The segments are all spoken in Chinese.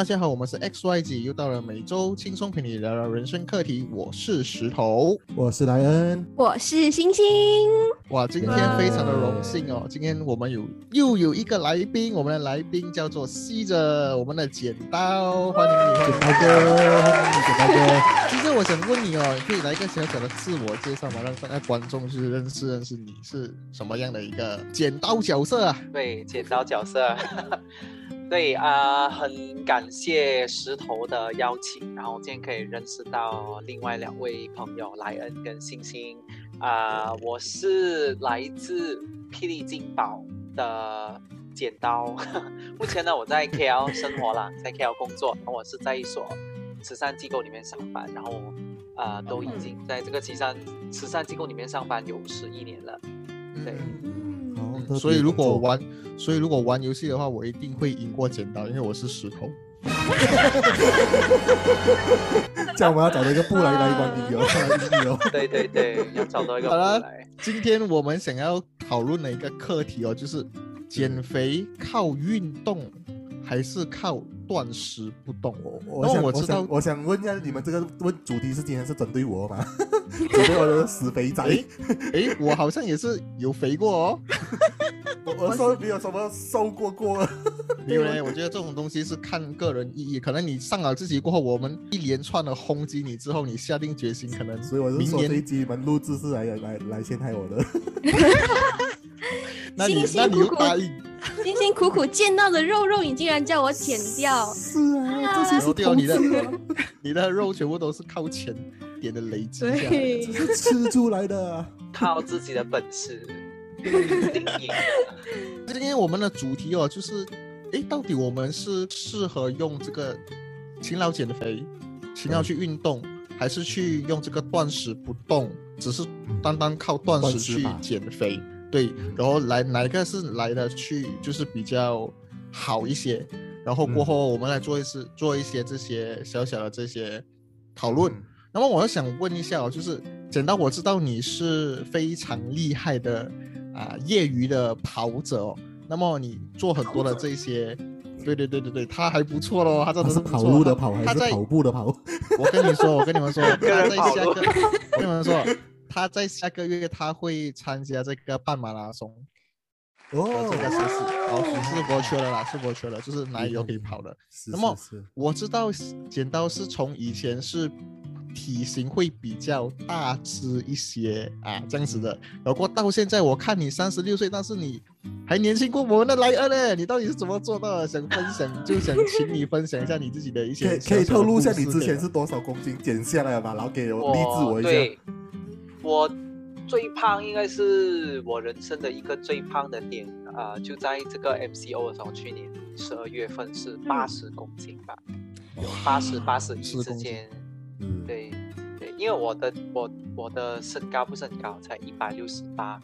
大家好，我们是 XYG，又到了每周轻松陪你聊聊人生课题。我是石头，我是莱恩，我是星星。哇，今天非常的荣幸哦，今天我们有又有一个来宾，我们的来宾叫做吸着我们的剪刀，欢迎你，剪刀哥，剪刀哥。其实我想问你哦，你可以来一个小小的自我介绍吗？让大家观众去认识认识你是什么样的一个剪刀角色啊？对，剪刀角色。对啊，很感谢石头的邀请，然后今天可以认识到另外两位朋友莱恩跟星星。啊，我是来自霹雳金宝的剪刀，目前呢我在 KL 生活啦，在 KL 工作，我是在一所慈善机构里面上班，然后啊都已经在这个慈善慈善机构里面上班有十一年了，对。所以如果玩，所以如果玩游戏的话，我一定会赢过剪刀，因为我是石头。这样我们要找到一个布来来玩理由，理由。对对对，要找到一个。好了，今天我们想要讨论的一个课题哦，就是减肥靠运动还是靠？断食不动哦，我想我知道，我想问一下，你们这个问主题是今天是针对我吗？针对我的死肥仔？哎，我好像也是有肥过哦，我瘦没有什么瘦过过。没有嘞，我觉得这种东西是看个人意义，可能你上了自己过后，我们一连串的轰击你之后，你下定决心，可能所以我是说这一集你们录制是来来来陷害我的。那你那你又答应？辛辛苦苦见到的肉肉，你竟然叫我剪掉？是啊，这些是掉你的，你的肉全部都是靠钱点的累积下来，这是吃出来的，靠自己的本事。今天我们的主题哦，就是，哎，到底我们是适合用这个勤劳减肥、勤劳去运动，还是去用这个断食不动，只是单单靠断食去减肥？对，然后来哪一个是来的去就是比较好一些，然后过后我们来做一次做一些这些小小的这些讨论。那么我要想问一下哦，就是剪刀，我知道你是非常厉害的啊，业余的跑者哦。那么你做很多的这些，对对对对对，他还不错喽，他真的是跑路的跑还是跑步的跑？我跟你说，我跟你们说，他在下个，跟你们说。他在下个月他会参加这个半马拉松，哦，这个是是哦，是博缺了啦，是博缺了，就是哪里都可以跑的。那么我知道剪刀是从以前是体型会比较大只一些啊这样子的，不过到现在我看你三十六岁，但是你还年轻过我们的莱恩呢，你到底是怎么做到的？想分享就想请你分享一下你自己的一些，可以透露一下你之前是多少公斤减下来吧，然后给我励志我一下。我最胖应该是我人生的一个最胖的点啊，就在这个 MCO 的时候，去年十二月份是八十公斤吧，八十八十一之间，嗯，对对，因为我的我我的身高不是很高，才一百六十八，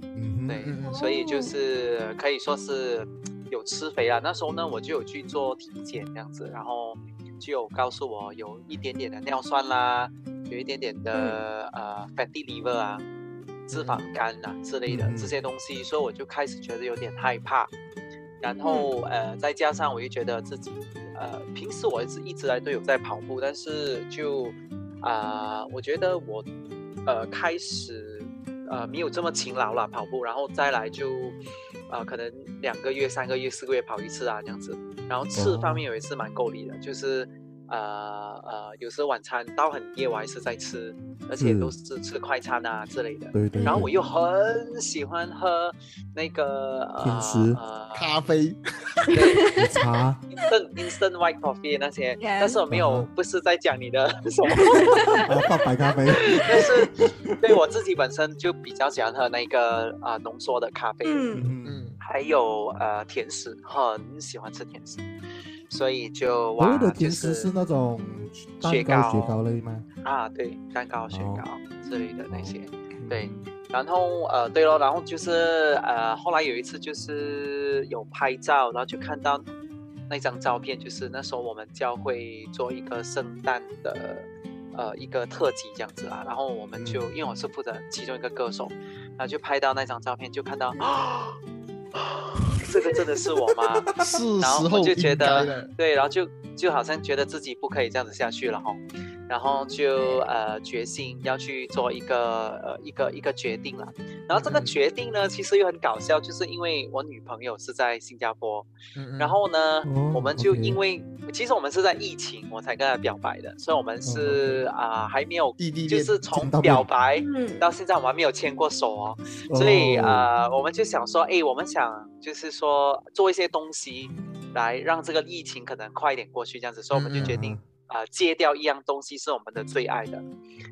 嗯，对，所以就是可以说是有吃肥啊。那时候呢，我就有去做体检这样子，然后就有告诉我有一点点的尿酸啦。有一点点的呃 fatty liver 啊，脂肪肝啊之类的这些东西，所以我就开始觉得有点害怕。然后呃，再加上我又觉得自己呃，平时我是一直来都有在跑步，但是就啊，我觉得我呃开始呃没有这么勤劳了跑步，然后再来就啊可能两个月、三个月、四个月跑一次啊这样子。然后吃方面有一次蛮够力的，就是。呃呃，有时候晚餐到很夜，我还是在吃，而且都是吃快餐啊之类的。对对。然后我又很喜欢喝那个甜食、咖啡、茶、instant instant white coffee 那些。但是我没有，不是在讲你的 什么。放白咖啡。但是对我自己本身就比较喜欢喝那个啊浓缩的咖啡。嗯嗯嗯。还有呃甜食，很喜欢吃甜食。所以就哇，的甜食是那种雪糕、雪糕类吗？啊，对，蛋糕、雪糕之类的那些，对。然后呃，对了，然后就是呃，后来有一次就是有拍照，然后就看到那张照片，就是那时候我们教会做一个圣诞的呃一个特辑这样子啦。然后我们就因为我是负责其中一个歌手，然后就拍到那张照片，就看到啊。这个真的是我吗？是然后我就觉得对，然后就就好像觉得自己不可以这样子下去了哈，然后就呃决心要去做一个呃一个一个决定了。然后这个嗯决定呢，其实又很搞笑，就是因为我女朋友是在新加坡，然后呢，哦我们就因为其实我们是在疫情我才跟她表白的，所以我们是啊、还没有就是从表白嗯，到现在我们还没有牵过手哦。所以哦呃，我们就想说，哎，我们想就是说做一些东西来让这个疫情可能快一点过去，这样子，所以我们就决定嗯呃戒掉一样东西是我们的最爱的，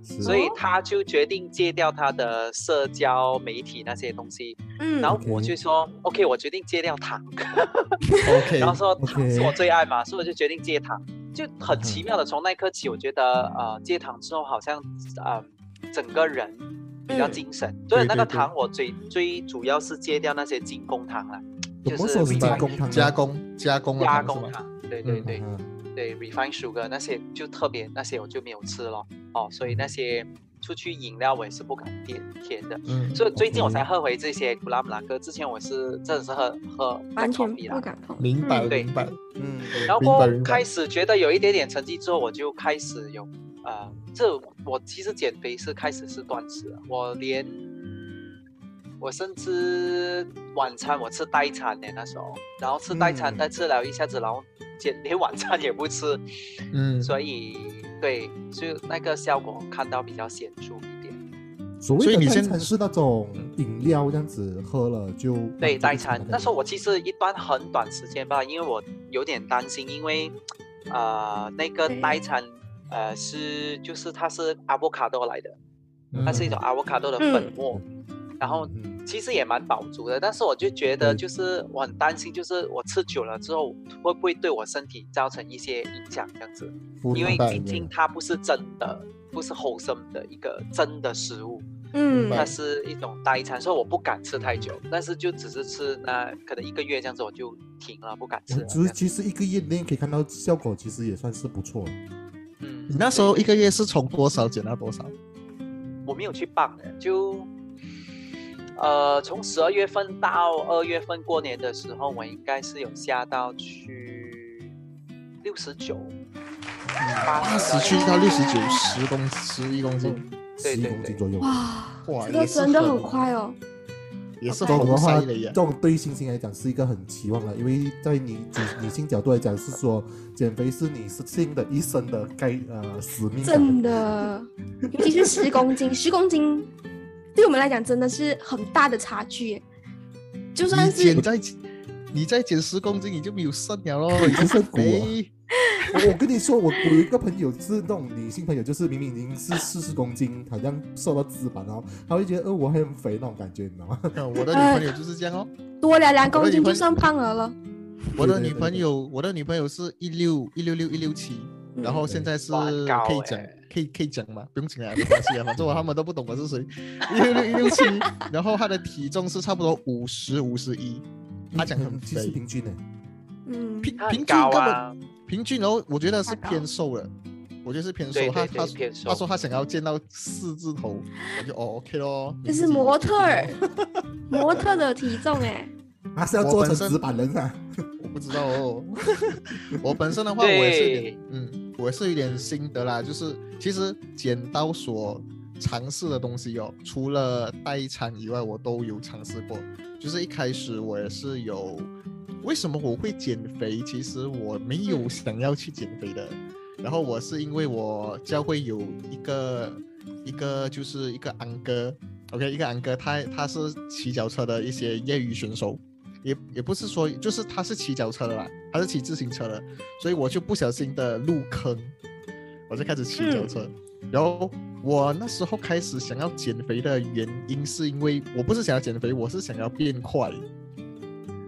所以他就决定戒掉他的社交媒体那些东西，嗯，然后我就说，OK，我决定戒掉糖，OK，然后说糖是我最爱嘛，所以我就决定戒糖，就很奇妙的从那一刻起，我觉得呃戒糖之后好像呃整个人比较嗯。精神，所以那个对对对糖我最最主要是戒掉那些精工糖了，就是加工糖加工加工的加糖是吗工糖，对对嗯对、嗯对，refine sugar 那些就特别那些我就没有吃了哦，所以那些出去饮料我也是不敢点甜的，嗯，所以最近我才喝回这些古拉姆拉克，之前我是真的是喝喝完全不敢碰。明白嗯对明白。嗯，然后过开始觉得有一点点成绩之后，我就开始有呃，这我其实减肥是开始是断食了，我连我甚至晚餐我吃代餐的那时候，然后吃代餐，嗯。但吃了一下子，然后减连晚餐也不吃，嗯，所以对，就那个效果看到比较显著一点。所谓的代所以你现餐是那种饮料这样子喝了就对，代代餐。那。时候我其实一段很短时间吧，因为我有点担心，因为呃那个代餐呃是就是它是 avocado 来的，它是一种嗯。avocado 的粉末，然后嗯其实也蛮饱足的，但是我就觉得就是我很担心，就是我吃久了之后会不会对我身体造成一些影响这样子，因为担毕竟它不是真的，不是 wholesome 的一个真的食物。嗯它是一种代餐，所以我不敢吃太久，但是就只是吃那可能一个月这样子我就停了，不敢吃只是其实一个月内可以看到效果，其实也算是不错。嗯，你那时候一个月是从多少减到多少？我没有去磅的，就呃从十二月份到二月份过年的时候，我应该是有下到去六十九，八八十去到六十九，十公十一公斤，十一公斤左右。哇，哇，这个真的很，快哦。也是这种的红话，这。种对于星星来讲是一个很期望的，因为在你女女性角度来讲，是说减肥是你是性的一生的该呃使命。真的，尤其是十公斤，十公斤对我们来讲真的是很大的差距。就算是你减再你再减十公斤，你就没有肾了咯，对 你就就剩骨啊肥。我 我跟你说，我我有一个朋友是那种女性朋友，就是明明已经是四十公斤，好像瘦到脂肪，然后她会觉得呃我还很肥那种感觉，你知道吗？我的女朋友就是这样哦。多了两公斤就算胖了了。我的女朋友，我的女朋友是一六一六六一六七，然后现在是高可以讲欸可以可以讲嘛，不用讲啊，没关系啊，反正我他们都不懂我是谁。一六六一六七，然后他的体重是差不多五十五十一，他讲很嗯其实肥，平均的，嗯，平平均根本，平均，然后我觉得是偏瘦了，我觉得是偏瘦。对她她对对偏瘦她说他想要见到四字头，我就哦 OK 咯。你自己这是模特儿，模特的体重哎。她是要做成纸板人啊。我不知道哦。我本身的话，我也是有点，嗯，我是有点心得啦。就是其实剪刀所尝试的东西哦，除了代餐以外，我都有尝试过。就是一开始我也是有，为什么我会减肥？其实我没有嗯想要去减肥的。然后我是因为我教会有一个一个就是一个安哥，OK，一个安哥，他他是骑脚车的一些业余选手。也也不是说，就是他是骑脚车的啦，他是骑自行车的，所以我就不小心的入坑，我就开始骑脚车。然后我那时候开始想要减肥的原因，是因为我不是想要减肥，我是想要变快，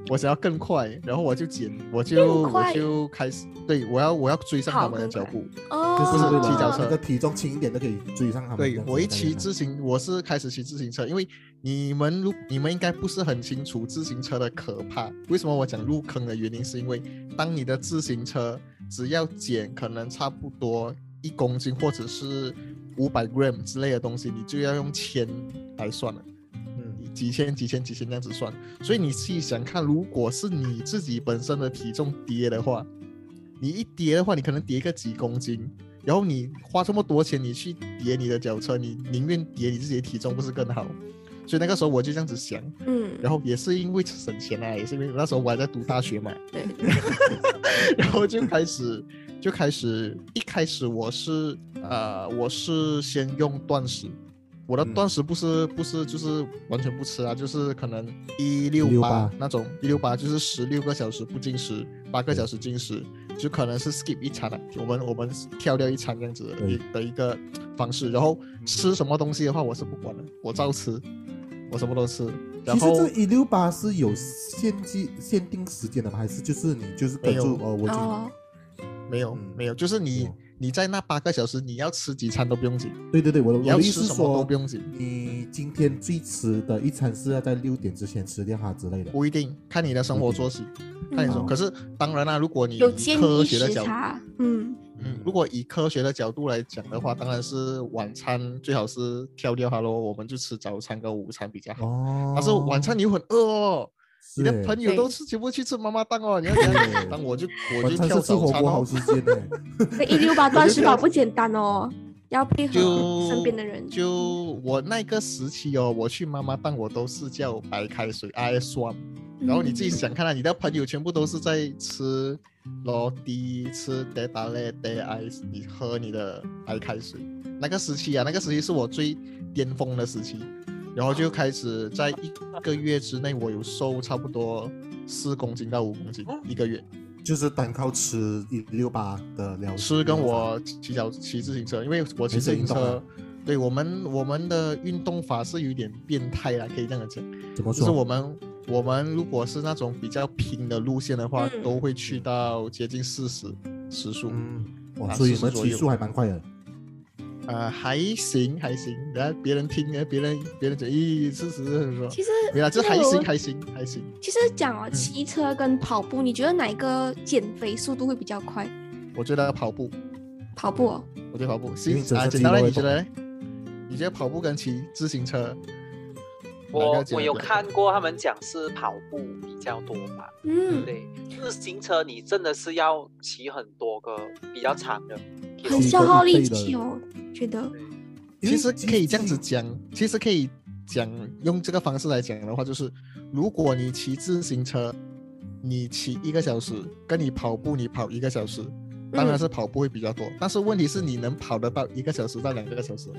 我想要更快，然后我就减，我就我就开始，对我要我要追上他们的脚步。哦，就是骑脚车那个体重轻一点都可以追上他们。对我一骑自行，我是开始骑自行车，因为你们如你们应该不是很清楚自行车的可怕。为什么我讲入坑的原因，是因为当你的自行车只要减可能差不多一公斤或者是五百 gram 之类的东西，你就要用千来算了。嗯，几千、几千、几千这样子算，所以你细想看，如果是你自己本身的体重跌的话，你一跌的话，你可能跌个几公斤，然后你花这么多钱，你去叠你的脚车，你宁愿叠你自己的体重，不是更好？所以那个时候我就这样子想，嗯，然后也是因为省钱啊，也是因为那时候我还在读大学嘛，对，然后就开始就开始一开始我是呃我是先用断食，我的嗯。断食不是不是就是完全不吃啊，就是可能一六八168那种一六八就是十六个小时不进食，八个小时进食，就可能是 skip 一餐啊，我们我们跳掉一餐这样子的一的一个方式，然后吃什么东西的话我是不管的，我照吃，我什么都吃，然后其实这一六八是有限期限定时间的吗？还是就是你就是跟没有住呃我没有嗯没有，就是你你在那八个小时你要吃几餐都不用紧。对对对，我的意思是吃什么都不，用紧，你今天最迟的一餐是要在六点之前吃掉它之类的。不一定看你的生活作息，看你说。嗯可是当然啦，如果你有科议学的角度，嗯，嗯，如果以科学的角度来讲的话，当然是晚餐最好是挑掉它喽，我们就吃早餐跟午餐比较好。哦，但是晚餐你又很饿哦，你的朋友都是全部去吃妈妈档哦，你要怎样对？当我就我就跳早餐好时间呢。那一六八断食跳法不简单哦，要配合就身边的人。就我那个时期哦，我去妈妈档我都是叫白开水 IS one。然后你自己想看啊，你的朋友全部都是在吃罗迪、吃 d 达嘞 d ice，你喝你的白开水。那个时期啊，那个时期是我最巅峰的时期，然后就开始在一个月之内，我有瘦差不多四公斤到五公斤一个月。就是单靠吃一六八的疗吃跟我骑脚骑自行车，因为我骑自行车对我们我们的运动法是有点变态啦，可以这样讲。怎么说？就是我们我们如果是那种比较平的路线的话，嗯都会去到接近四十时速，嗯，哇，啊所以你40左右们提速还蛮快的。呃，还行还行。然后别人听，别人别人讲，咦，四十说，其实没啦，这还行还行还行。其实讲哦，嗯骑车跟跑步，你觉得哪一个减肥速度会比较快？我觉得跑步，跑步哦，我觉得跑步，行啊，简单了，你觉得嘞？你觉得跑步跟骑自行车，我我有看过他们讲是跑步比较多嘛，嗯，对，自行车你真的是要骑很多个比较长的，很消耗力气哦，觉得。其实可以这样子讲，其实可以讲用这个方式来讲的话，就是如果你骑自行车，你骑一个小时，跟你跑步你跑一个小时，当然是跑步会比较多。但是问题是你能跑得到一个小时到两个小时吗？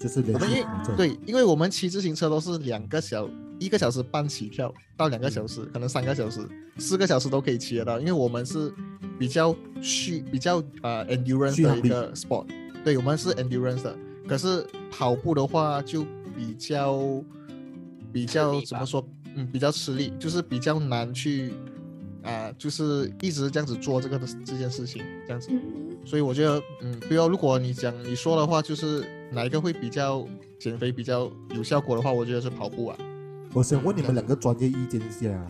就是连我们因。对，因为我们骑自行车都是两个小一个小时半起跳到两个小时，可能三个小时、四个小时都可以骑得到，因为我们是比较续比较呃 endurance 的一个 sport，对我们是 endurance 的。可是跑步的话就比较比较怎么说？嗯，比较吃力，就是比较难去啊、就是一直这样子做这个的这件事情，这样子。嗯，所以我觉得，嗯，不要，如果你讲你说的话，就是哪一个会比较减肥比较有效果的话，我觉得是跑步啊。我想问你们两个专业意见一下啊，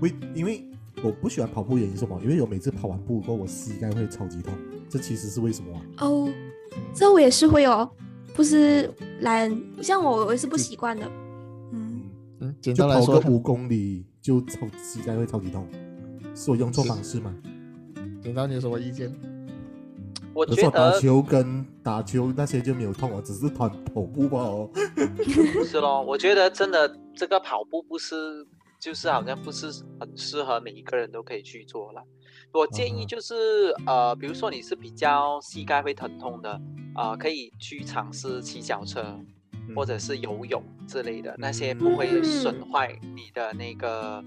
为因为我不喜欢跑步原因是什么？因为我每次跑完步过后，我膝盖会超级痛，这其实是为什么啊？哦，这我也是会哦，不是懒，像我我也是不习惯的。嗯，嗯，嗯，简就单来说跑个，五公里就超膝盖会超级痛，是我用错方式吗？简单你有什么意见？我觉得打球跟打球那些就没有痛啊，只是跑跑步吧 是咯，我觉得真的这个跑步不是，就是好像不是很适合每一个人都可以去做了。我建议就是呃，比如说你是比较膝盖会疼痛的，呃，可以去尝试骑脚车或者是游泳之类的，那些不会损坏你的那个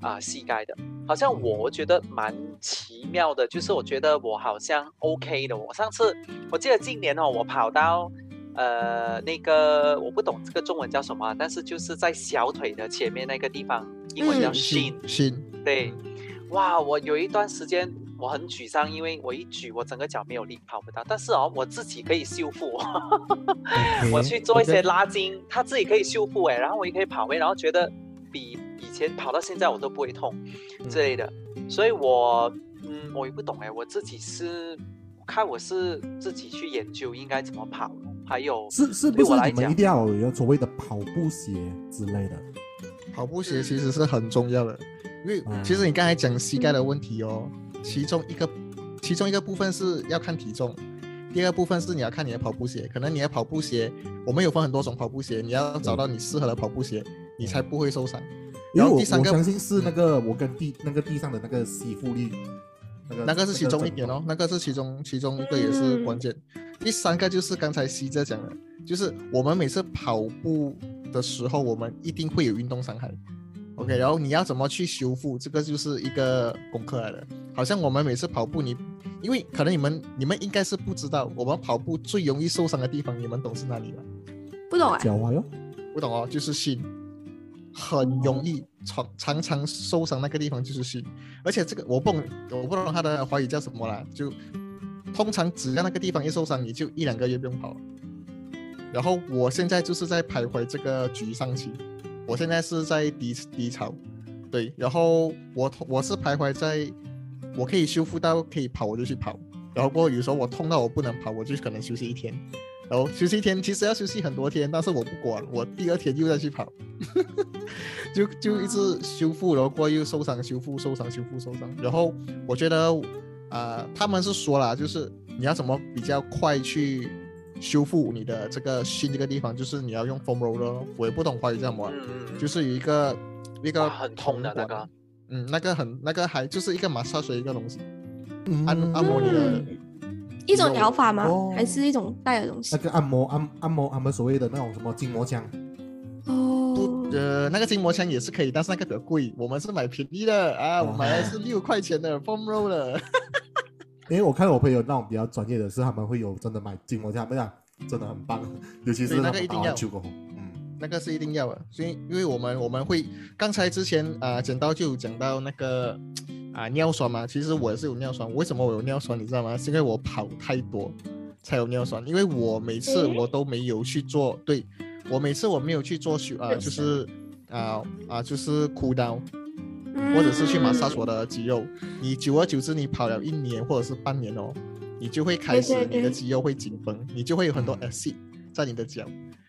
啊、膝盖的。好像我我觉得蛮奇妙的，就是我觉得我好像 OK 的。我上次我记得今年哦，我跑到呃那个我不懂这个中文叫什么啊，但是就是在小腿的前面那个地方，英文叫嗯 shin，、心，对，哇，我有一段时间我很沮丧，因为我一举我整个脚没有力，跑不到。但是哦，我自己可以修复，我去做一些拉筋，它自己可以修复哎，然后我也可以跑回，然后觉得比以前跑到现在我都不会痛之类的。所以我嗯，我也不懂哎，我自己是看我是自己去研究应该怎么跑，还有是是不是你们一定要有所谓的跑步鞋之类的？跑步鞋其实是很重要的，因为嗯其实你刚才讲膝盖的问题哦，其中一个其中一个部分是要看体重，第二个部分是你要看你的跑步鞋。可能你的跑步鞋，我们有分很多种跑步鞋，你要找到你适合的跑步鞋，你才不会受伤。因为我然后第三个我相信是那个我跟地那个地上的那个吸附力，那个那个是其中一点哦，那个是其中其中一个也是关键。第三个就是刚才西哲讲的，就是我们每次跑步的时候，我们一定会有运动伤害。OK，然后你要怎么去修复，这个就是一个功课来的。好像我们每次跑步，你因为可能你们你们应该是不知道，我们跑步最容易受伤的地方，你们懂是哪里吗？不懂哎、脚踝哦，不懂哦，就是心，很容易常常常受伤那个地方就是心，而且这个我不懂，我不懂他的华语叫什么啦，就通常只要那个地方一受伤，你就一两个月不用跑了。然后我现在就是在徘徊这个沮丧期，我现在是在低低潮，对，然后我我是徘徊在，我可以修复到可以跑我就去跑，然后过后有时候我痛到我不能跑，我就可能休息一天，然后休息一天，其实要休息很多天，但是我不管，我第二天又再去跑，就就一直修复，然后过后又受伤，修复受伤，修复受伤。然后我觉得，啊、他们是说了，就是你要怎么比较快去修复你的这个心这个地方，就是你要用 foam roller，我也不懂华语叫什么，就是有一个一个很痛的那铜管。个，嗯，那个很那个还就是一个马杀水一个东西，嗯。按按摩你的嗯，一种疗法吗？哦。还是一种带的东西？那？个按摩按按摩按摩所谓的那种什么筋膜枪，哦。不，呃，那个筋膜枪也是可以，但是那个比较贵，我们是买便宜的啊，我买的是六块钱的 foam roller。因为我看我朋友那种比较专业的是，他们会有真的买筋膜枪，不讲真的很棒，尤其是那个一定要球过后，嗯，那个是一定要的，所以因为我们我们会刚才之前啊、讲到就有讲到那个啊、尿酸嘛，其实我也是有尿酸，为什么我有尿酸你知道吗？是因为我跑太多才有尿酸，因为我每次我都没有去做，对我每次我没有去做修啊、是就是啊啊、就是 cool down，嗯或者是去马杀我的肌肉，你久而久之你跑了一年或者是半年哦，你就会开始你的肌肉会紧绷，你就会有很多 acid 在你的脚。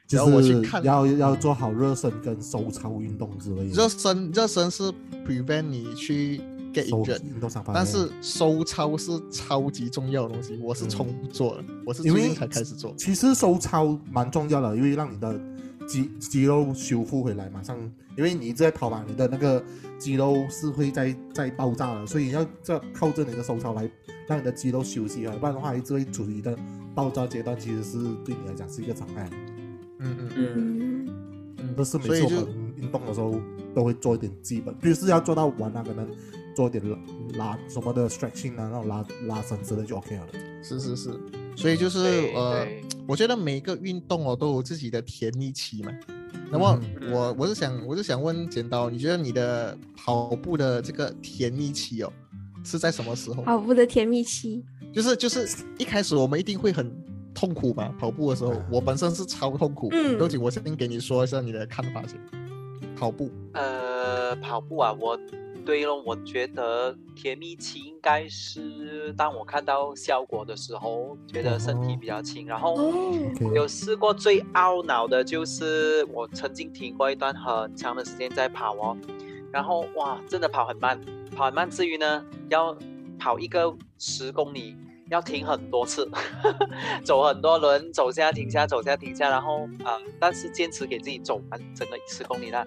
就然后我去是看要要做好热身跟收操运动之类的，热身热身是 prevent 你去 get 收 injured，但是收操是超级重要的东西，我是从不做的，我是最近才开始做。其实收操蛮重要的，因为让你的肌肌肉修复回来，马上，因为你一直在跑嘛，你的那个肌肉是会在在爆炸的，所以要这靠着你的收操来让你的肌肉休息啊，不然的话一直会处于一个爆炸阶段，其实是对你来讲是一个伤害。嗯嗯嗯，嗯，这是每所以就次我们运动的时候都会做一点基本，比如是要做到完啊，可能做一点拉拉什么的 stretching 啊，那种拉拉伸之类就 OK 了。是是是，所以就是呃，我觉得每一个运动哦都有自己的甜蜜期嘛。那么嗯我我是想我是想问剪刀，你觉得你的跑步的这个甜蜜期哦是在什么时候？跑步的甜蜜期，就是就是一开始我们一定会很痛苦嘛，跑步的时候，我本身是超痛苦。嗯有请，我先给你说一下你的看法先。跑步，呃，跑步啊，我对了，我觉得甜蜜期应该是当我看到效果的时候，觉得身体比较轻，然后。有试过最懊恼的就是我曾经停过一段很长的时间在跑哦，然后哇，真的跑很慢，跑很慢之余呢，要跑一个十公里要停很多次，走很多轮，走下停下，走下停下，然后啊、呃但是坚持给自己走完整个十公里啦。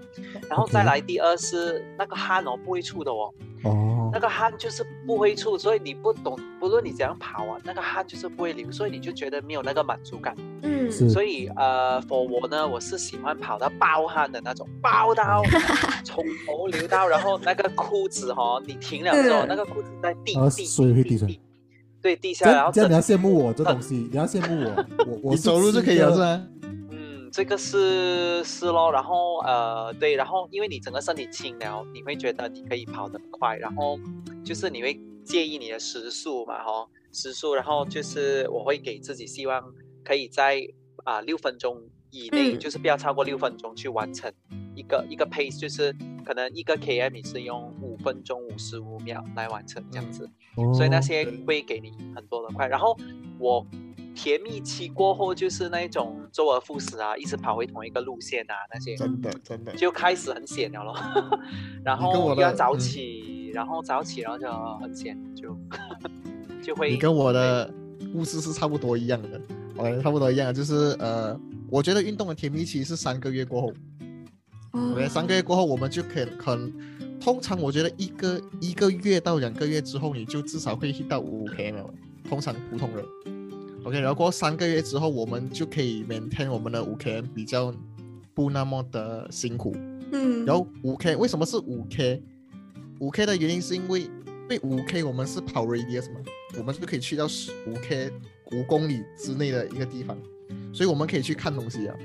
然后再来第二是那个汗哦不会出的哦，哦那，个汗就是不会出，所以你不懂，不论你怎样跑啊，那个汗就是不会流，所以你就觉得没有那个满足感。嗯，所以呃，for 我呢，我是喜欢跑到爆汗的那种，爆到 从头流到，然后那个裤子哦，你停了之后，嗯那个裤子在滴水地，对，地下，然后这样你要羡慕我这东西，你要羡慕我，我我 你走路就可以了是吗？嗯，这个是是咯，然后呃，对，然后因为你整个身体轻了，你会觉得你可以跑得快，然后就是你会介意你的时速嘛，哈、时速，然后就是我会给自己希望可以在啊六、分钟以内，嗯就是不要超过六分钟去完成一个一个 pace，就是可能一个 km 你是用五分钟五十五秒来完成这样子。所以那哦些会给你很多的快。然后我甜蜜期过后就是那种周而复始啊，一直跑回同一个路线啊，那些真的真的，就开始很闲了咯。然你跟我的后又要早嗯起，然后早起然后就很闲，就就会你跟我的故事是差不多一样的我感觉差不多一样，就是呃，我觉得运动的甜蜜期是三个月过后哦，OK，三个月过后我们就可可能，通常我觉得一个一个月到两个月之后，你就至少会 hit 到五 K 了，通常普通人，OK，然后过三个月之后，我们就可以 maintain 我们的五 K 比较不那么的辛苦，嗯，然后五 K 为什么是五 K？五 K 的原因是因为，因为五 K 我们是跑 radius 嘛，我们就可以去到十五 K 五公里之内的一个地方，所以我们可以去看东西啊。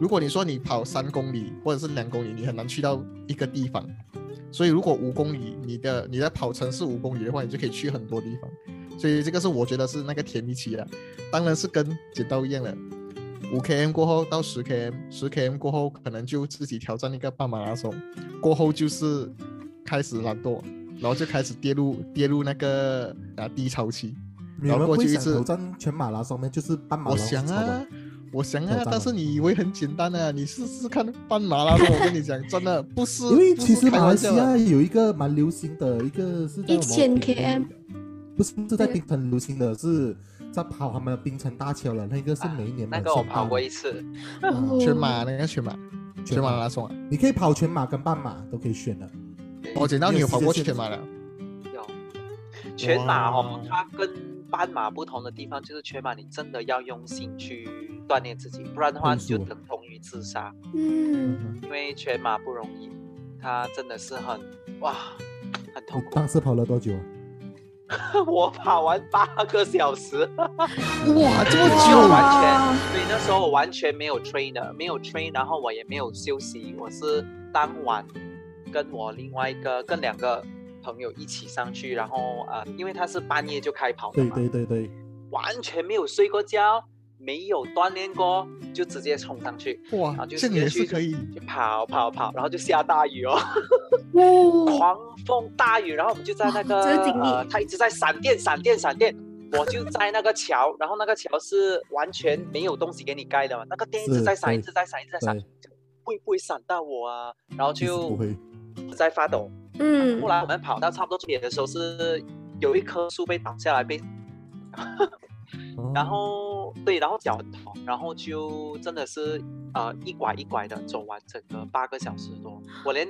如果你说你跑三公里或者是两公里，你很难去到一个地方。所以如果五公里，你的你在跑城市五公里的话，你就可以去很多地方。所以这个是我觉得是那个甜蜜期了，当然是跟剪刀一样的。五 km 过后到十 km，十 km 过后可能就自己挑战一个半马拉松，过后就是开始懒惰，然后就开始跌入跌入那个啊低潮期。你然后们不会想过去一次挑战全马拉松吗？就是半马拉松想啊，我想啊，但是你以为很简单啊？你试试看半马拉松，我跟你讲，真的 不是，因为不是开其实马来西亚有一个蛮流行的一个是在什么1000 km 不是是在对槟城流行的，是在跑他们的槟城大桥了，那个是每一年那个我跑过一次，哦。全马那个全马全马。拉松啊，你可以跑全马跟半马都可以选的。我捡到你有跑过全马了？有。全马哦哇，它跟斑马不同的地方就是全马你真的要用心去锻炼自己，不然的话你就等同于自杀。嗯，因为全马不容易，它真的是很哇，很痛苦。当时跑了多久啊？我跑完八个小时，哇，这么就久完全，所以那时候我完全没有 trainer，，没有 train，然后我也没有休息，我是当晚跟我另外一个跟两个朋友一起上去，然后呃，因为他是半夜就开跑的嘛，对对对，完全没有睡过觉，没有锻炼过，就直接冲上去，然哇后，就这样也直接去是可以。就跑跑跑，然后就下大雨哦。哇，狂风大雨，然后我们就在那个呃，它一直在闪电、闪电、闪电。我就在那个桥，然后那个桥是完全没有东西给你盖的嘛，那个电一直是在闪，对一直在闪，一直在闪，会不会闪到我啊？然后就。在发抖。嗯后，来我们跑到差不多终点的时候，是有一棵树被挡下来，被哦。然后对，然后脚很痛，然后就真的是呃一拐一拐的走完整个八个小时多，我连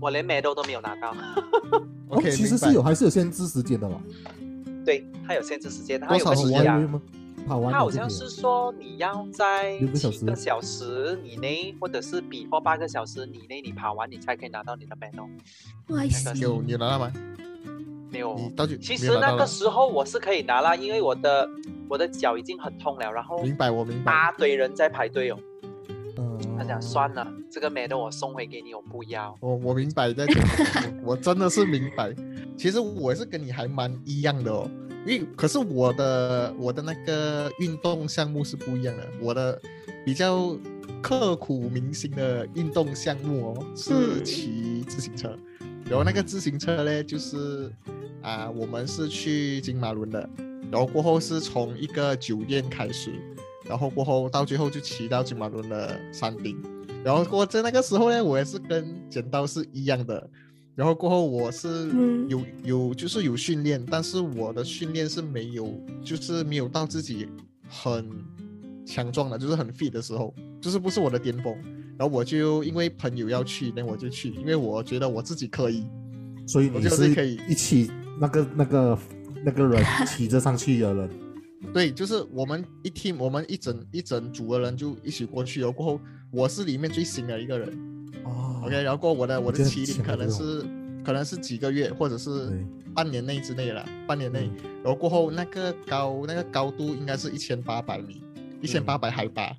我连 medal 都没有拿到。哦 OK，其实是有还是有限制时间的嘛？对，它有限制时间，它多有个时间啊少时间啊我以为吗？跑完它好像是说你要在六个小时七个小时以内，或者是比或八个小时以内，你跑完你才可以拿到你的 medal。哇那个有你拿到吗？没有，你到底其实那个时候我是可以拿啦，因为我的我的脚已经很痛了，然后明白，我明白。大堆人在排队哦。嗯，他讲算了，这个 medal 我送回给你，我不要。我我明白在讲，我我真的是明白。其实我是跟你还蛮一样的哦，因为可是我的我的那个运动项目是不一样的，我的比较刻苦铭心的运动项目哦是骑自行车，然后那个自行车呢就是啊、我们是去金马伦的，然后过后是从一个酒店开始，然后过后到最后就骑到金马伦的山顶。然后过在那个时候呢，我也是跟剪刀是一样的。然后过后我是嗯有、有就是有训练，但是我的训练是没有，就是没有到自己很强壮的，就是很 fit 的时候，就是不是我的巅峰。然后我就因为朋友要去，那我就去，因为我觉得我自己可以。所以你就是可以一起那个那个那个人骑着上去的人，对，就是我们一 team，我们一整一整组的人就一起过去，了过后我是里面最新的一个人。哦。OK，然后过我的我的麒麟可能是可能是几个月或者是半年内之内了，半年内，嗯。然后过后那个高那个高度应该是一千八百米，一千八百海拔，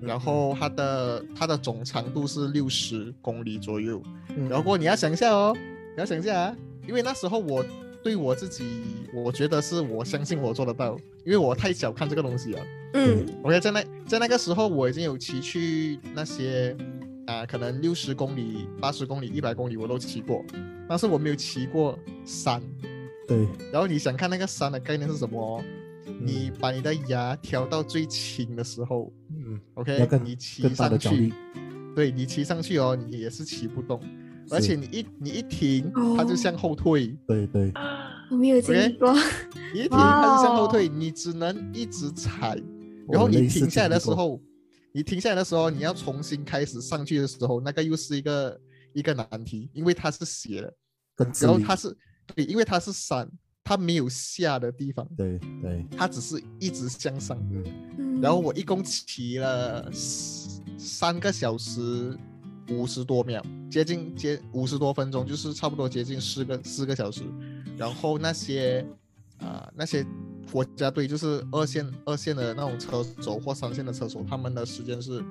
然后它的它的总长度是六十公里左右，嗯。然后过后你要想一下哦，你要想一下啊，因为那时候我对我自己，我觉得是我相信我做得到，因为我太小看这个东西了。嗯。OK，在那在那个时候，我已经有骑去那些啊、可能六十公里、八十公里、一百公里我都骑过，但是我没有骑过山。对，然后你想看那个山的概念是什么你把你的牙调到最轻的时候嗯，OK，你骑上去，，对你骑上去哦，你也是骑不动。而且你一你一停，它就哦向后退，对对，我没有经历过。你一停它就向后退，你只能一直踩，然后你停下来的时候，你停下来的时候，你要重新开始上去的时候，那个又是一个一个难题，因为它是斜的，然后它是对，因为它是山，它没有下的地方，对对，它只是一直向上。然后我一共骑了三个小时五十多秒，接近接五十多分钟，就是差不多接近四个四个小时。然后那些啊、那些国家队就是二线二线的那种车手或三线的车手，他们的时间是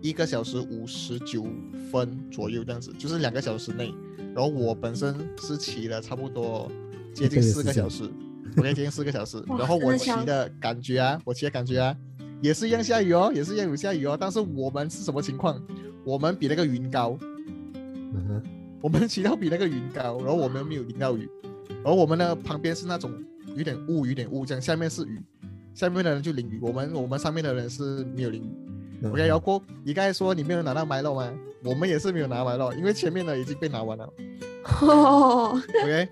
一个小时五十九分左右这样子，就是两个小时内。然后我本身是骑了差不多接近四个小时，OK，接近四个小时。然后我骑的感觉啊，我骑的感觉啊，也是一样下雨哦，也是一样有下雨哦。但是我们是什么情况？我们比那个云高，嗯哼，我们骑到比那个云高，然后我们没有淋到雨，然后我们的旁边是那种有点雾，有点雾，这样下面是雨，下面的人就淋雨，我们我们上面的人是没有淋雨。嗯 OK，然后你刚才说你没有拿到麦乐吗？我们也是没有拿麦乐，因为前面的已经被拿完了。哦，OK，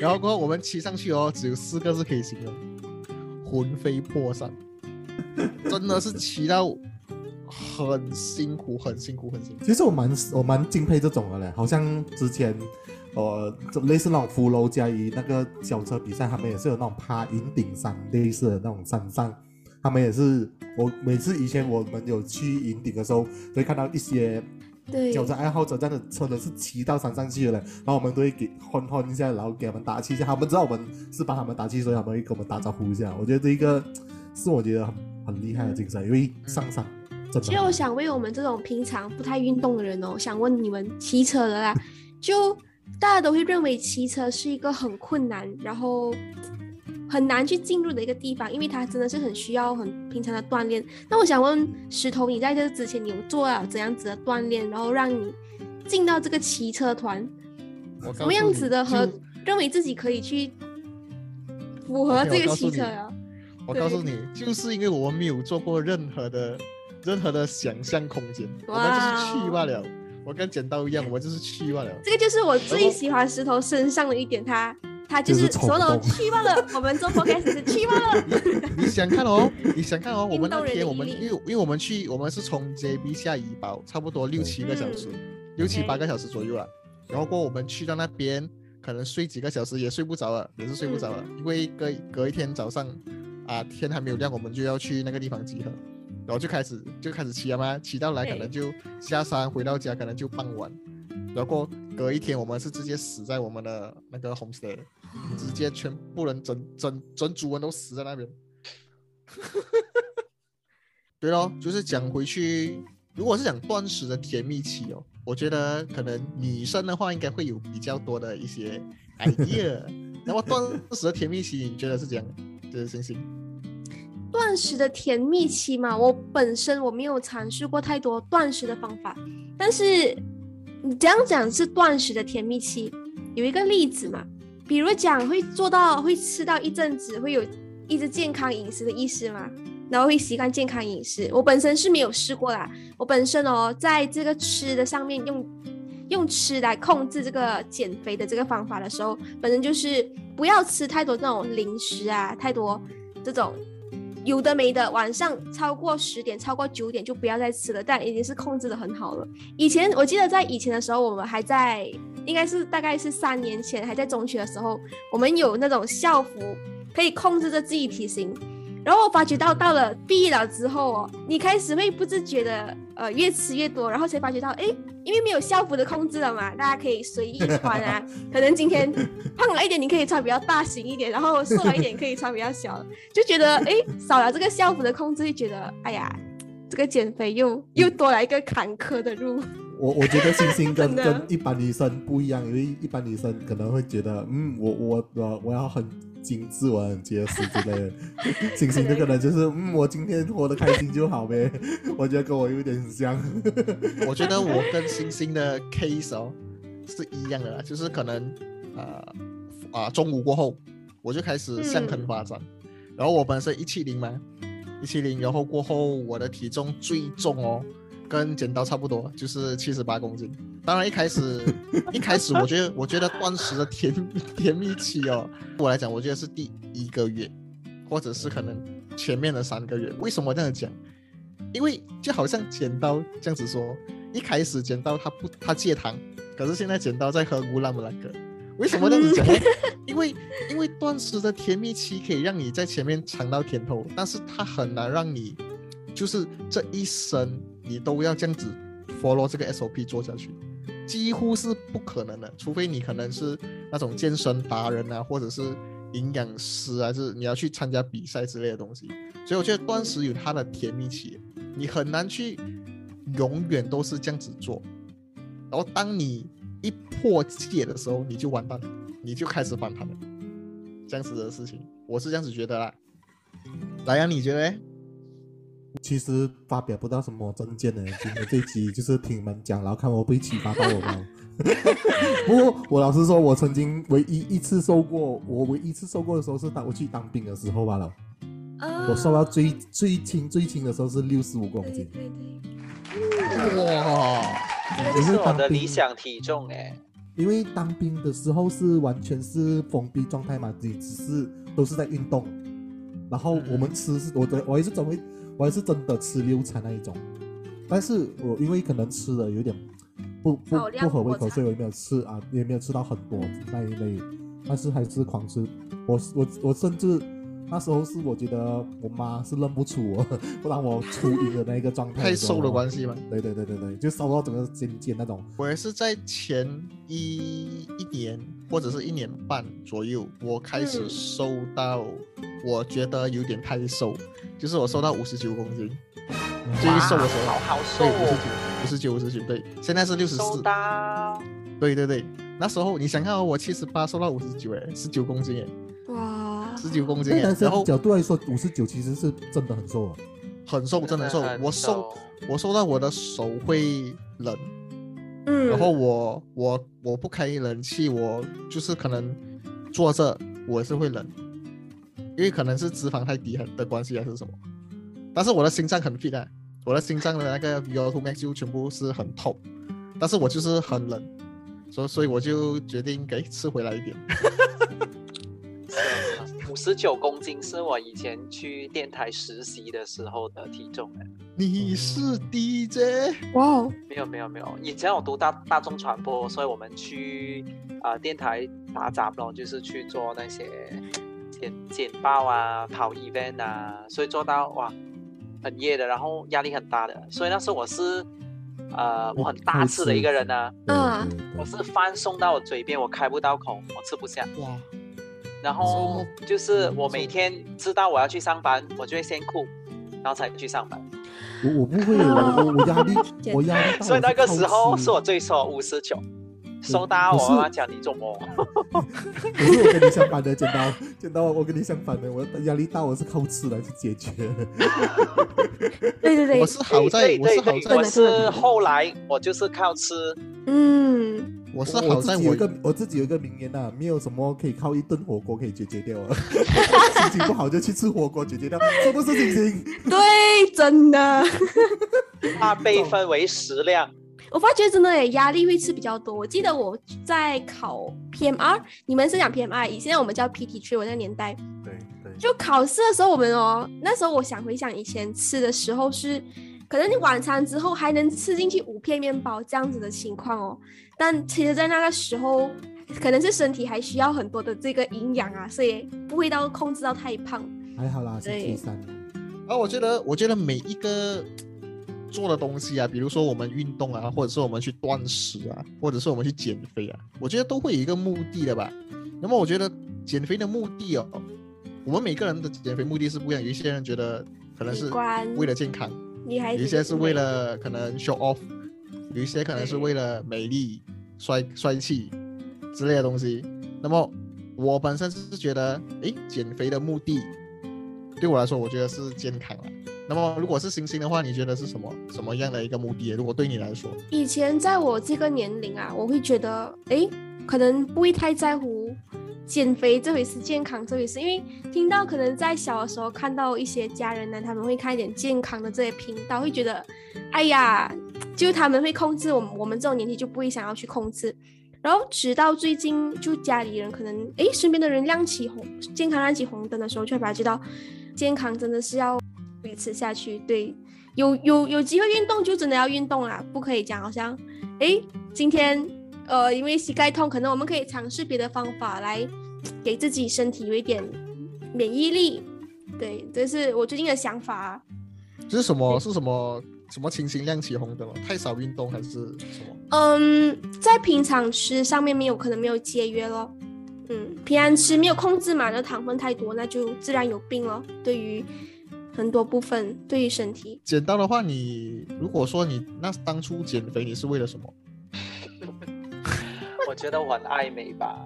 然后过后我们骑上去哦，只有四个是可以形容：魂飞魄散，真的是骑到很辛苦，很辛苦，很辛苦。其实我蛮我蛮敬佩这种的嘞，好像之前，呃，就类似那种福楼加于那个小车比赛，他们也是有那种爬云顶山类似的那种山上，他们也是我每次以前我们有去云顶的时候，都会看到一些对，脚车爱好者这样的车的是骑到山上去的嘞，然后我们都会给欢欢一下，然后给他们打气一下，他们知道我们是帮他们打气，所以他们会跟我们打招呼一下。我觉得这一个是我觉得很很厉害的精神，因为上山真的其实我想为我们这种平常不太运动的人哦，想问你们骑车的啦，就大家都会认为骑车是一个很困难，然后很难去进入的一个地方，因为它真的是很需要很平常的锻炼。那我想问石头，你在这之前你有做了怎样子的锻炼，然后让你进到这个骑车团，什么样子的和认为自己可以去符合这个骑车啊？我告诉你，就是因为我们没有做过任何的任何的想象空间，我们就是去罢了。我跟剪刀一样，我就是去罢了。这个就是我最喜欢石头身上的一点，他他就就是是所有都冲动去罢了。我们做 podcast 是去罢了。你想看哦，你想看哦，我们那天我们因为因为我们去，我们是从 JB 下怡保，差不多六七个小时，六七八个小时左右了。然后过我们去到那边，可能睡几个小时也睡不着了，也是睡不着了，因为隔隔一天早上啊天还没有亮，我们就要去那个地方集合，然后就开始就开始骑了嘛，骑到来可能就下山，回到家可能就傍晚，然后过隔一天我们是直接死在我们的那个 homestay，直接全部人整整整组人都死在那边。对咯，就是讲回去，如果是讲断食的甜蜜期哦，我觉得可能女生的话应该会有比较多的一些 idea。那么断食的甜蜜期，你觉得是怎样的？就是星星。断食的甜蜜期嘛，我本身我没有尝试过太多断食的方法，但是你这样讲是断食的甜蜜期，有一个例子嘛，比如讲会做到会吃到一阵子，会有一直健康饮食的意思嘛，然后会习惯健康饮食。我本身是没有试过啦，我本身哦在这个吃的上面用用吃来控制这个减肥的这个方法的时候，本身就是不要吃太多那种零食啊，太多这种。有的没的，晚上超过十点、超过九点就不要再吃了，但已经是控制的很好了。以前我记得在以前的时候，我们还在，应该是大概是三年前，还在中学的时候，我们有那种校服可以控制着自己体型。然后我发觉到到了毕业了之后哦，你开始会不自觉的呃越吃越多，然后才发觉到哎，因为没有校服的控制了嘛，大家可以随意穿啊。可能今天胖了一点，你可以穿比较大型一点，然后瘦了一点可以穿比较小，就觉得哎少了这个校服的控制，就觉得哎呀，这个减肥又又多了一个坎坷的路。我我觉得星星跟 跟一般女生不一样，因为一般女生可能会觉得，嗯，我我我我要很精致，我很结实之类的。星星这个人就是，嗯，我今天活得开心就好呗。我觉得跟我有点像。我觉得我跟星星的 case 哦是一样的啦，就是可能啊啊、中午过后我就开始向横发展，然后我本身一七零嘛，一七零，然后过后我的体重最重哦，跟剪刀差不多，就是七十八公斤。当然一开始 一开始我觉得我觉得断食的甜甜蜜期哦，对我来讲我觉得是第一个月，或者是可能前面的三个月。为什么这样讲？因为就好像剪刀这样子说，一开始剪刀他不他戒糖，可是现在剪刀在喝乌拉姆兰格。为什么这样子讲呢？因为因为断食的甜蜜期可以让你在前面尝到甜头，但是它很难让你就是这一生你都要这样子 follow 这个 SOP 做下去，几乎是不可能的，除非你可能是那种健身达人啊，或者是营养师啊，就是你要去参加比赛之类的东西。所以我觉得断食有它的甜蜜期，你很难去永远都是这样子做，然后当你一破戒的时候，你就完蛋了，你就开始反弹了，这样子的事情，我是这样子觉得啦。莱阳，你觉得？其实发表不到什么证件的，今天这一集就是听你们讲，然后看我被启发到我吗？不过我老实说，我曾经唯一一次瘦过，我唯一一次瘦过的时候是当我去当兵的时候罢了。我瘦到最最轻最轻的时候是六十五公斤。对对对，哇！这是我的理想体重哎。因为当兵的时候是完全是封闭状态嘛，你只是都是在运动，然后我们吃是，我的我也是准备，我还是真的吃六餐那一种，但是我因为可能吃的有点不不不合胃口，所以我也没有吃啊，也没有吃到很多那一类，但是还是狂吃，我我我甚至。那时候是我觉得我妈是认不出我，不然我出营的那个状态。太瘦的关系吗？对对对对对，就瘦到整个尖尖那种。我也是在前一一年或者是一年半左右，我开始瘦到我觉得有点太瘦，就是我瘦到五十九公斤，最瘦的时候。好好瘦哦。五十九，五十九，五十九，对，现在是六十四。对对对，那时候你想看我七十八瘦到五十九，哎，十九公斤，哎。哇。十九公斤，然后角度来说，五十九其实是真的很瘦了，很瘦，真的瘦。我瘦，我瘦到我的手会冷，嗯，然后我我我不开冷气，我就是可能坐着我是会冷，因为可能是脂肪太低很的关系还是什么。但是我的心脏很 fit 啊，我的心脏的那个 VO2 max 就全部是很透，但是我就是很冷，所所以我就决定给吃回来一点。五十九公斤是我以前去电台实习的时候的体重哎。你是 DJ 哇？没有没有没有，以前我读大大众传播，所以我们去啊电台打杂咯，就是去做那些简简报啊、跑 event 啊，所以做到哇很夜的，然后压力很大的。所以那时候我是呃我很大吃的一个人呢，嗯，我是饭送到我嘴边，我开不到口，我吃不下。哇。然后就是我每天知道我要去上班，我就会先哭，然后才去上班。我我不会，我我压力我压力。所以那个时候是我最瘦五十九，瘦到我讲你做么？可是我跟你相反的，剪刀剪刀，我跟你相反的，我压力大，我是靠吃来去解决。对对对，我是好在，我是好在，我是后来我就是靠吃，嗯。我是好在我一个我自己有一个名言呐，没有什么可以靠一顿火锅可以解决掉啊。心情不好就去吃火锅解决掉，是不是星星？对，真的。它被分为食量。我发觉真的诶，压力会吃比较多。我记得我在考 PMR，你们是讲 PMR，现在我们叫 PT，我那个年代。对对。就考试的时候，我们哦，那时候我想回想以前吃的时候是。可能你晚餐之后还能吃进去五片面包这样子的情况哦，但其实，在那个时候，可能是身体还需要很多的这个营养啊，所以不会到控制到太胖。还好啦，星期三。啊，我觉得，我觉得每一个做的东西啊，比如说我们运动啊，或者是我们去断食啊，或者是我们去减肥啊，我觉得都会有一个目的的吧。那么，我觉得减肥的目的哦，我们每个人的减肥目的是不一样。有一些人觉得可能是为了健康。有一些是为了可能 show off，有一些可能是为了美丽、帅帅气之类的东西。那么我本身是觉得，哎，减肥的目的对我来说，我觉得是健康了。那么如果是星星的话，你觉得是什么什么样的一个目的？如果对你来说，以前在我这个年龄啊，我会觉得，哎，可能不会太在乎。减肥这回事，健康这回事，因为听到可能在小的时候看到一些家人呢，他们会看一点健康的这些频道，会觉得，哎呀，就他们会控制我们，我们这种年纪就不会想要去控制。然后直到最近，就家里人可能，哎，身边的人亮起红健康亮起红灯的时候，才把知道健康真的是要维持下去。对，有有有机会运动就真的要运动啦，不可以讲好像，哎，今天呃因为膝盖痛，可能我们可以尝试别的方法来给自己身体有一点免疫力。对，这是我最近的想法。这是什么？是什么？什么情形亮起红灯了？太少运动还是什么？嗯，在平常吃上面没有可能没有节约咯。嗯，平常吃没有控制嘛，那糖分太多，那就自然有病了。对于很多部分，对于身体。减到的话，你如果说你那当初减肥，你是为了什么？我觉得我很爱美吧。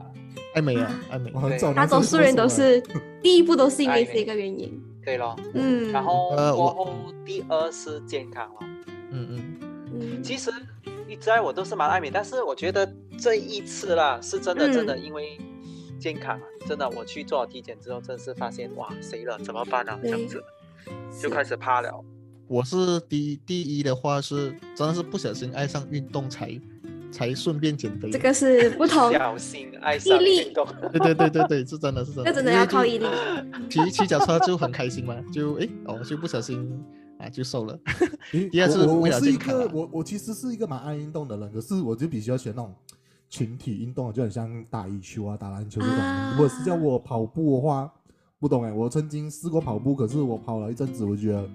爱美啊，爱美。大多数人都是第一步都是因为这个原因。对咯，嗯，然后过后第二是健康了，嗯嗯嗯，其实一直来我都是蛮爱美，但是我觉得这一次啦，是真的真的因为健康啊，真的我去做体检之后，真是发现哇，谁了怎么办啊？这样子就开始怕了。我是第一第一的话是真的是不小心爱上运动才。才顺便减肥，这个是不同。小心爱上运动。对对对对对，是真的是真的。那真的要靠毅力。骑骑脚车就很开心嘛，就哎哦，就不小心啊就瘦了。第二次我是一个。我我其实是一个蛮爱运动的人，可是我就比较喜欢那种群体运动，就很像打羽球啊、打篮球这种。如果是叫我跑步的话，不懂哎。我曾经试过跑步，可是我跑了一阵子，我觉得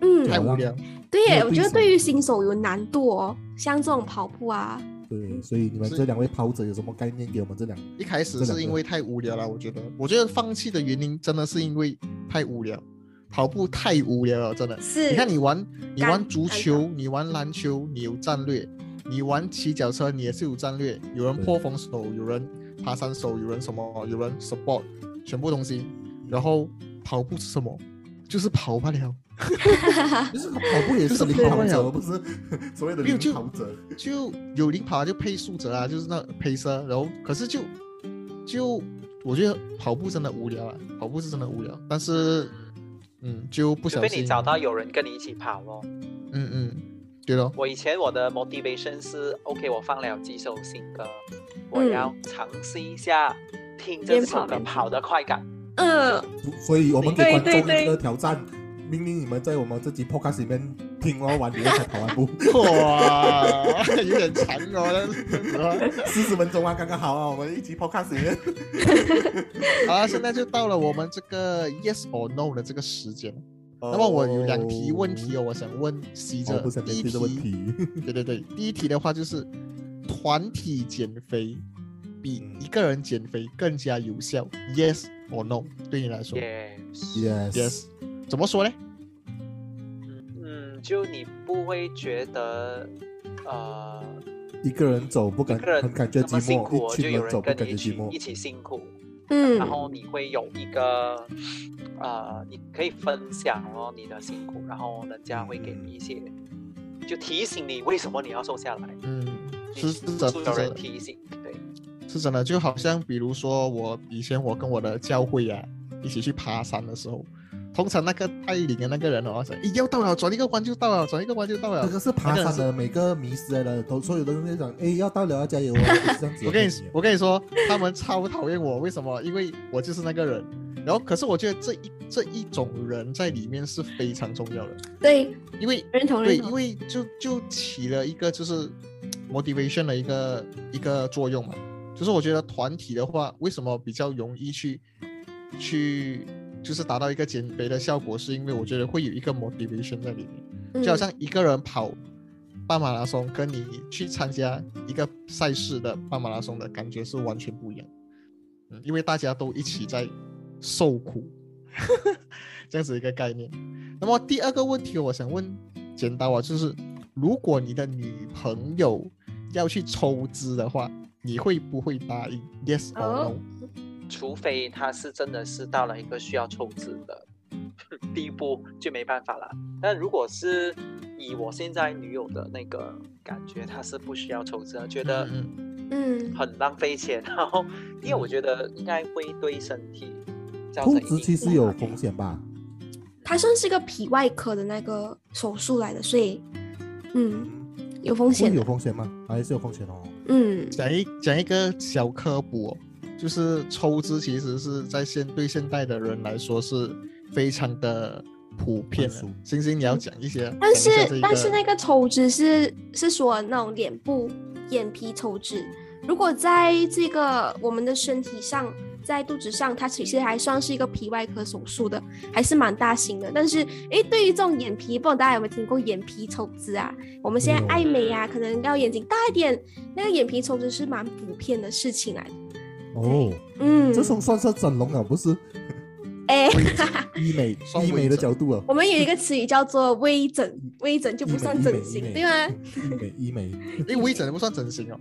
嗯太无聊。对耶，我觉得对于新手有难度哦，像这种跑步啊。对，所以你们这两位跑者有什么概念给我们这两？一开始是因为太无聊了，我觉得，我觉得放弃的原因真的是因为太无聊，跑步太无聊了，真的。是。你看你玩，你玩足球，你玩篮球，你有战略；你玩骑脚车，你也是有战略。有人破风手，有人爬山手，有人什么，有人 support，全部东西。然后跑步是什么？就是跑罢了。就是跑步也是领跑者，不是所谓的领跑者。就有领跑就配速者啊，就是那配色。然后可是就就我觉得跑步真的无聊啊，跑步是真的无聊。但是嗯，就不小心。被你找到有人跟你一起跑咯。嗯嗯，对咯。我以前我的 motivation 是 OK，我放了几首新歌，我要尝试一下听这首歌跑的快感。嗯。所以我们给观众一个挑战。明明你们在我们这集 podcast 里面听完完，你才跑完步，哇，有点长哦，四十分钟啊，刚刚好啊，我们一集 podcast 里面。好，现在就到了我们这个 yes or no 的这个时间。那么我有两题问题哦，我想问 C 者。第一题，对对对，第一题的话就是团体减肥比一个人减肥更加有效，yes or no？对你来说，yes，yes。怎么说呢？嗯，就你不会觉得，呃，一个人走不感很感觉寂寞，就有人跟你一起一起辛苦，嗯，然后你会有一个，呃，你可以分享哦你的辛苦，然后人家会给你一些，就提醒你为什么你要瘦下来，嗯，是是真的，有人提醒，对，是真的，就好像比如说我以前我跟我的教会啊一起去爬山的时候。通常那个带领的那个人哦，说：“哎，要到了，转一个弯就到了，转一个弯就到了。”这个是爬山的每个迷失的，都所有的人都讲：“哎，要到了，要加油啊，这样子。”我跟你，我跟你说，他们超讨厌我，为什么？因为我就是那个人。然后，可是我觉得这一这一种人在里面是非常重要的。对，因为认同对，因为就就起了一个就是 motivation 的一个一个作用嘛。就是我觉得团体的话，为什么比较容易去去。就是达到一个减肥的效果，是因为我觉得会有一个 motivation 在里面，就好像一个人跑半马拉松，跟你去参加一个赛事的半马拉松的感觉是完全不一样。嗯，因为大家都一起在受苦，这样子一个概念。那么第二个问题，我想问剪刀啊，就是如果你的女朋友要去抽脂的话，你会不会答应？Yes or no？除非他是真的是到了一个需要抽脂的第一步就没办法了。但如果是以我现在女友的那个感觉，她是不需要抽脂的，觉得嗯嗯，很浪费钱。然后，因为我觉得应该会对身体造抽脂其实有风险吧？它算是一个皮外科的那个手术来的，所以嗯有风险有，风险吗？还是有风险哦。嗯讲一讲一个小科普、哦，就是抽脂其实是在现对现代的人来说是非常的普遍的。星星，你要讲一些，但是但是那个抽脂是是说那种脸部眼皮抽脂，如果在这个我们的身体上，在肚子上，它其实还算是一个皮外科手术的，还是蛮大型的。但是诶，对于这种眼皮，不知道大家有没有听过眼皮抽脂啊？我们现在爱美啊，可能要眼睛大一点，那个眼皮抽脂是蛮普遍的事情来的。哦，嗯，这种算是整容了，不是哎，医美算医美的角度啊。我们有一个词语叫做微整，微整就不算整形，对吗？？医美医美 哎，微整不算整形哦。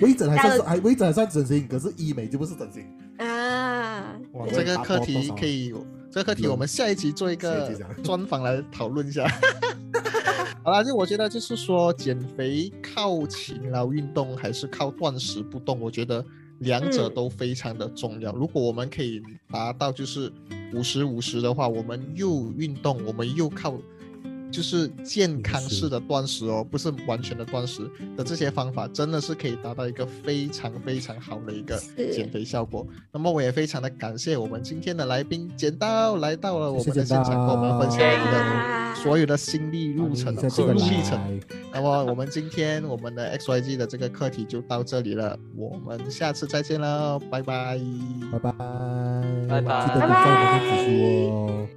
微整还算是还微整还算整形，可是医美就不是整形。啊，哇这个课题可以，这个课题我们下一集做一个 专访来讨论一下。好啦，就我觉得就是说，减肥靠勤劳运动还是靠断食不动，我觉得两者嗯都非常的重要。如果我们可以达到就是五十五十的话，我们又运动，我们又靠就是健康式的断食哦，不是完全的断食的这些方法，真的是可以达到一个非常非常好的一个减肥效果。那么我也非常的感谢我们今天的来宾剪刀来到了我们的现场，跟我们分享你的啊所有的心历路程下次再历程。那么我们今天我们的 XYG 的这个课题就到这里了，我们下次再见喽，拜拜。拜拜，拜拜记得点赞我们的指数哦。